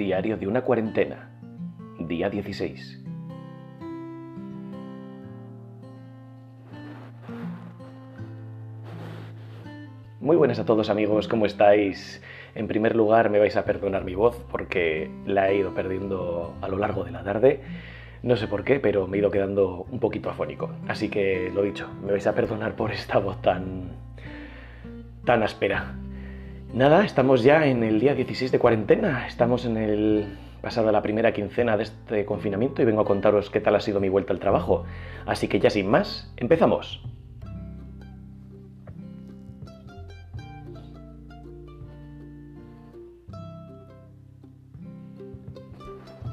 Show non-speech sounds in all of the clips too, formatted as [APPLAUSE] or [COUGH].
Diario de una cuarentena. Día 16. Muy buenas a todos amigos, ¿cómo estáis? En primer lugar me vais a perdonar mi voz porque la he ido perdiendo a lo largo de la tarde. No sé por qué, pero me he ido quedando un poquito afónico. Así que lo dicho, me vais a perdonar por esta voz tan tan áspera. Nada, estamos ya en el día 16 de cuarentena, estamos en el pasada la primera quincena de este confinamiento y vengo a contaros qué tal ha sido mi vuelta al trabajo. Así que ya sin más, empezamos.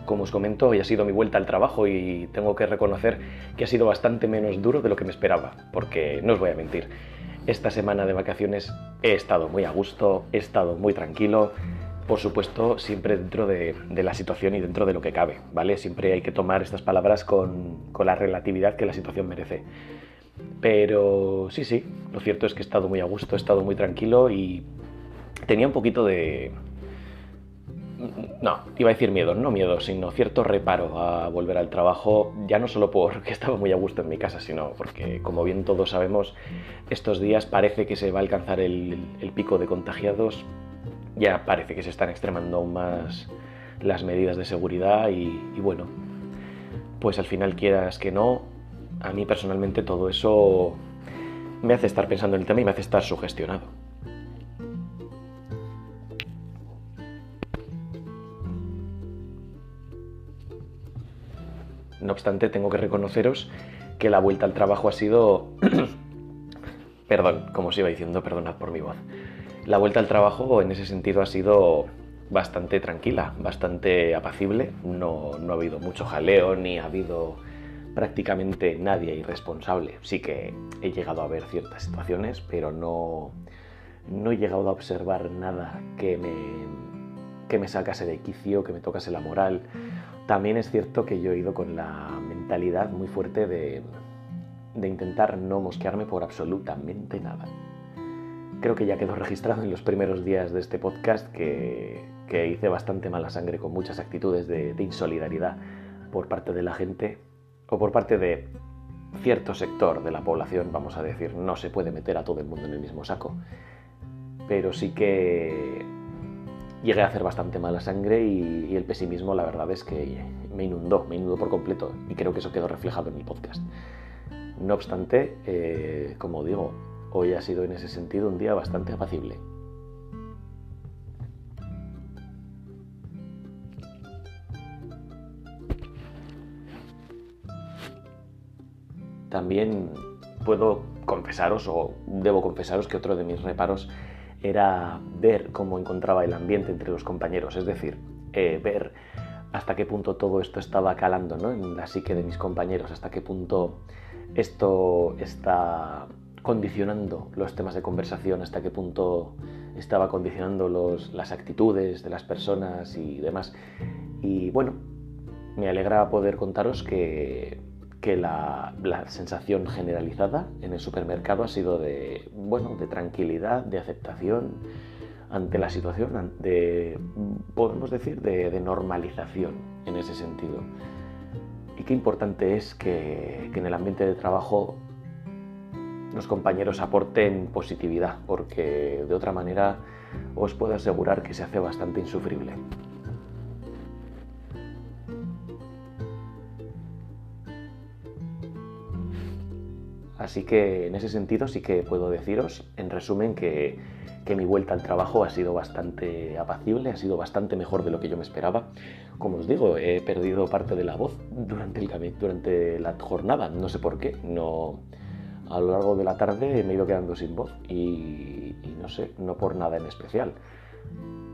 Como os comento, hoy ha sido mi vuelta al trabajo y tengo que reconocer que ha sido bastante menos duro de lo que me esperaba, porque no os voy a mentir. Esta semana de vacaciones he estado muy a gusto, he estado muy tranquilo, por supuesto, siempre dentro de, la situación y dentro de lo que cabe, ¿vale? Siempre hay que tomar estas palabras con, la relatividad que la situación merece. Pero sí, sí, lo cierto es que he estado muy a gusto, he estado muy tranquilo y tenía un poquito de, no, iba a decir miedo, no miedo, sino cierto reparo a volver al trabajo, ya no solo porque [LAUGHS] estaba muy a gusto en mi casa, sino porque, como bien todos sabemos, estos días parece que se va a alcanzar el, pico de contagiados, ya parece que se están extremando aún más las medidas de seguridad y, y bueno, pues al final quieras que no, a mí personalmente todo eso me hace estar pensando en el tema y me hace estar sugestionado. No obstante, tengo que reconoceros que la vuelta al trabajo ha sido... [CLEARS THROAT] Perdón, como os iba diciendo, perdonad por mi voz. La vuelta al trabajo en ese sentido ha sido bastante tranquila, bastante apacible. No, no ha habido mucho jaleo ni ha habido prácticamente nadie irresponsable. Sí que he llegado a ver ciertas situaciones, pero no, no he llegado a observar nada que me, que me sacase de quicio, que me tocase la moral también es cierto que yo he ido con la mentalidad muy fuerte de, intentar no mosquearme por absolutamente nada. Creo que ya quedó registrado en los primeros días de este podcast que, hice bastante mala sangre con muchas actitudes de, insolidaridad por parte de la gente o por parte de cierto sector de la población, vamos a decir, no se puede meter a todo el mundo en el mismo saco. Pero sí que llegué a hacer bastante mala sangre y, el pesimismo la verdad es que me inundó, me inundó por completo y creo que eso quedó reflejado en el podcast. No obstante, eh, como digo, hoy ha sido en ese sentido un día bastante apacible. También puedo confesaros, o debo confesaros, que otro de mis reparos era ver cómo encontraba el ambiente entre los compañeros, es decir, eh, ver hasta qué punto todo esto estaba calando en la psique de mis compañeros, hasta qué punto esto está condicionando los temas de conversación, hasta qué punto estaba condicionando los, las actitudes de las personas y demás. Y bueno, me alegra poder contaros que que la, sensación generalizada en el supermercado ha sido de, bueno, de tranquilidad, de aceptación ante la situación, de, podemos decir, de, normalización en ese sentido. Y qué importante es que, que en el ambiente de trabajo los compañeros aporten positividad, porque de otra manera os puedo asegurar que se hace bastante insufrible. Así que en ese sentido sí que puedo deciros, en resumen, que, mi vuelta al trabajo ha sido bastante apacible, ha sido bastante mejor de lo que yo me esperaba. Como os digo, he perdido parte de la voz durante, el, durante la jornada, no sé por qué. No, a lo largo de la tarde me he ido quedando sin voz y, no sé, no por nada en especial.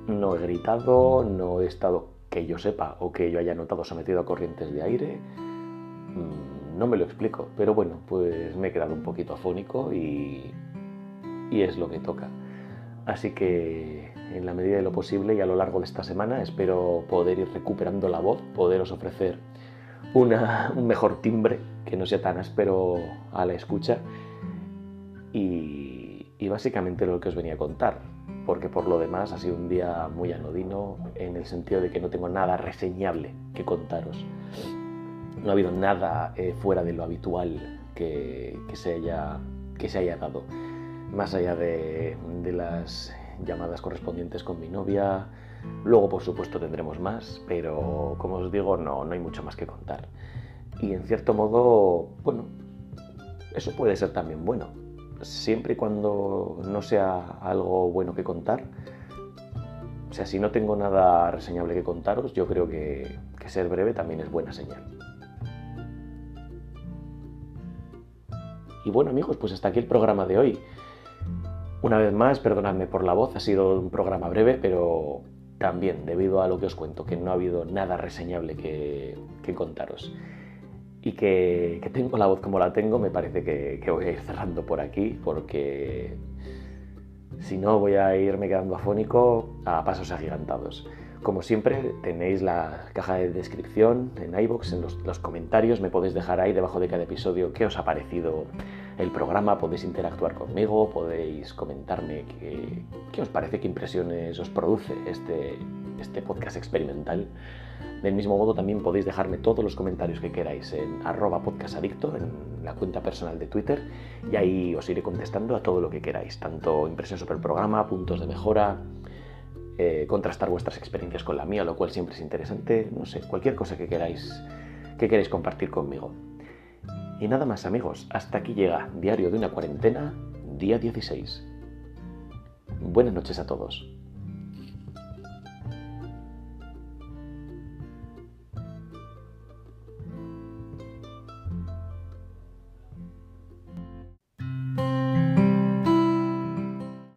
No he gritado, no he estado, que yo sepa o que yo haya notado sometido a corrientes de aire. Mm, no me lo explico, pero bueno, pues me he quedado un poquito afónico y, y es lo que toca. Así que en la medida de lo posible y a lo largo de esta semana espero poder ir recuperando la voz, poderos ofrecer una, un mejor timbre que no sea tan áspero a la escucha y, y básicamente lo que os venía a contar. porque por lo demás ha sido un día muy anodino en el sentido de que no tengo nada reseñable que contaros. No ha habido nada eh, fuera de lo habitual que, se haya, que se haya dado, más allá de, las llamadas correspondientes con mi novia. Luego, por supuesto, tendremos más, pero como os digo, no, no hay mucho más que contar. Y en cierto modo, bueno, eso puede ser también bueno. Siempre y cuando no sea algo bueno que contar, o sea, si no tengo nada reseñable que contaros, yo creo que, que ser breve también es buena señal. Y bueno amigos, pues hasta aquí el programa de hoy. Una vez más, perdonadme por la voz, ha sido un programa breve, pero también debido a lo que os cuento, que no ha habido nada reseñable que, contaros. Y que, tengo la voz como la tengo, me parece que, que voy a ir cerrando por aquí, porque si no voy a irme quedando afónico a pasos agigantados. Como siempre, tenéis la caja de descripción en iBox, en los, comentarios, me podéis dejar ahí debajo de cada episodio qué os ha parecido el programa, podéis interactuar conmigo, podéis comentarme qué, os parece, qué impresiones os produce este, este podcast experimental. Del mismo modo, también podéis dejarme todos los comentarios que queráis en arroba podcastadicto, en la cuenta personal de Twitter, y ahí os iré contestando a todo lo que queráis, tanto impresión sobre el programa, puntos de mejora, eh, contrastar vuestras experiencias con la mía, lo cual siempre es interesante, no sé, cualquier cosa que queráis, que queráis compartir conmigo. Y nada más amigos, hasta aquí llega Diario de una cuarentena, día 16. Buenas noches a todos.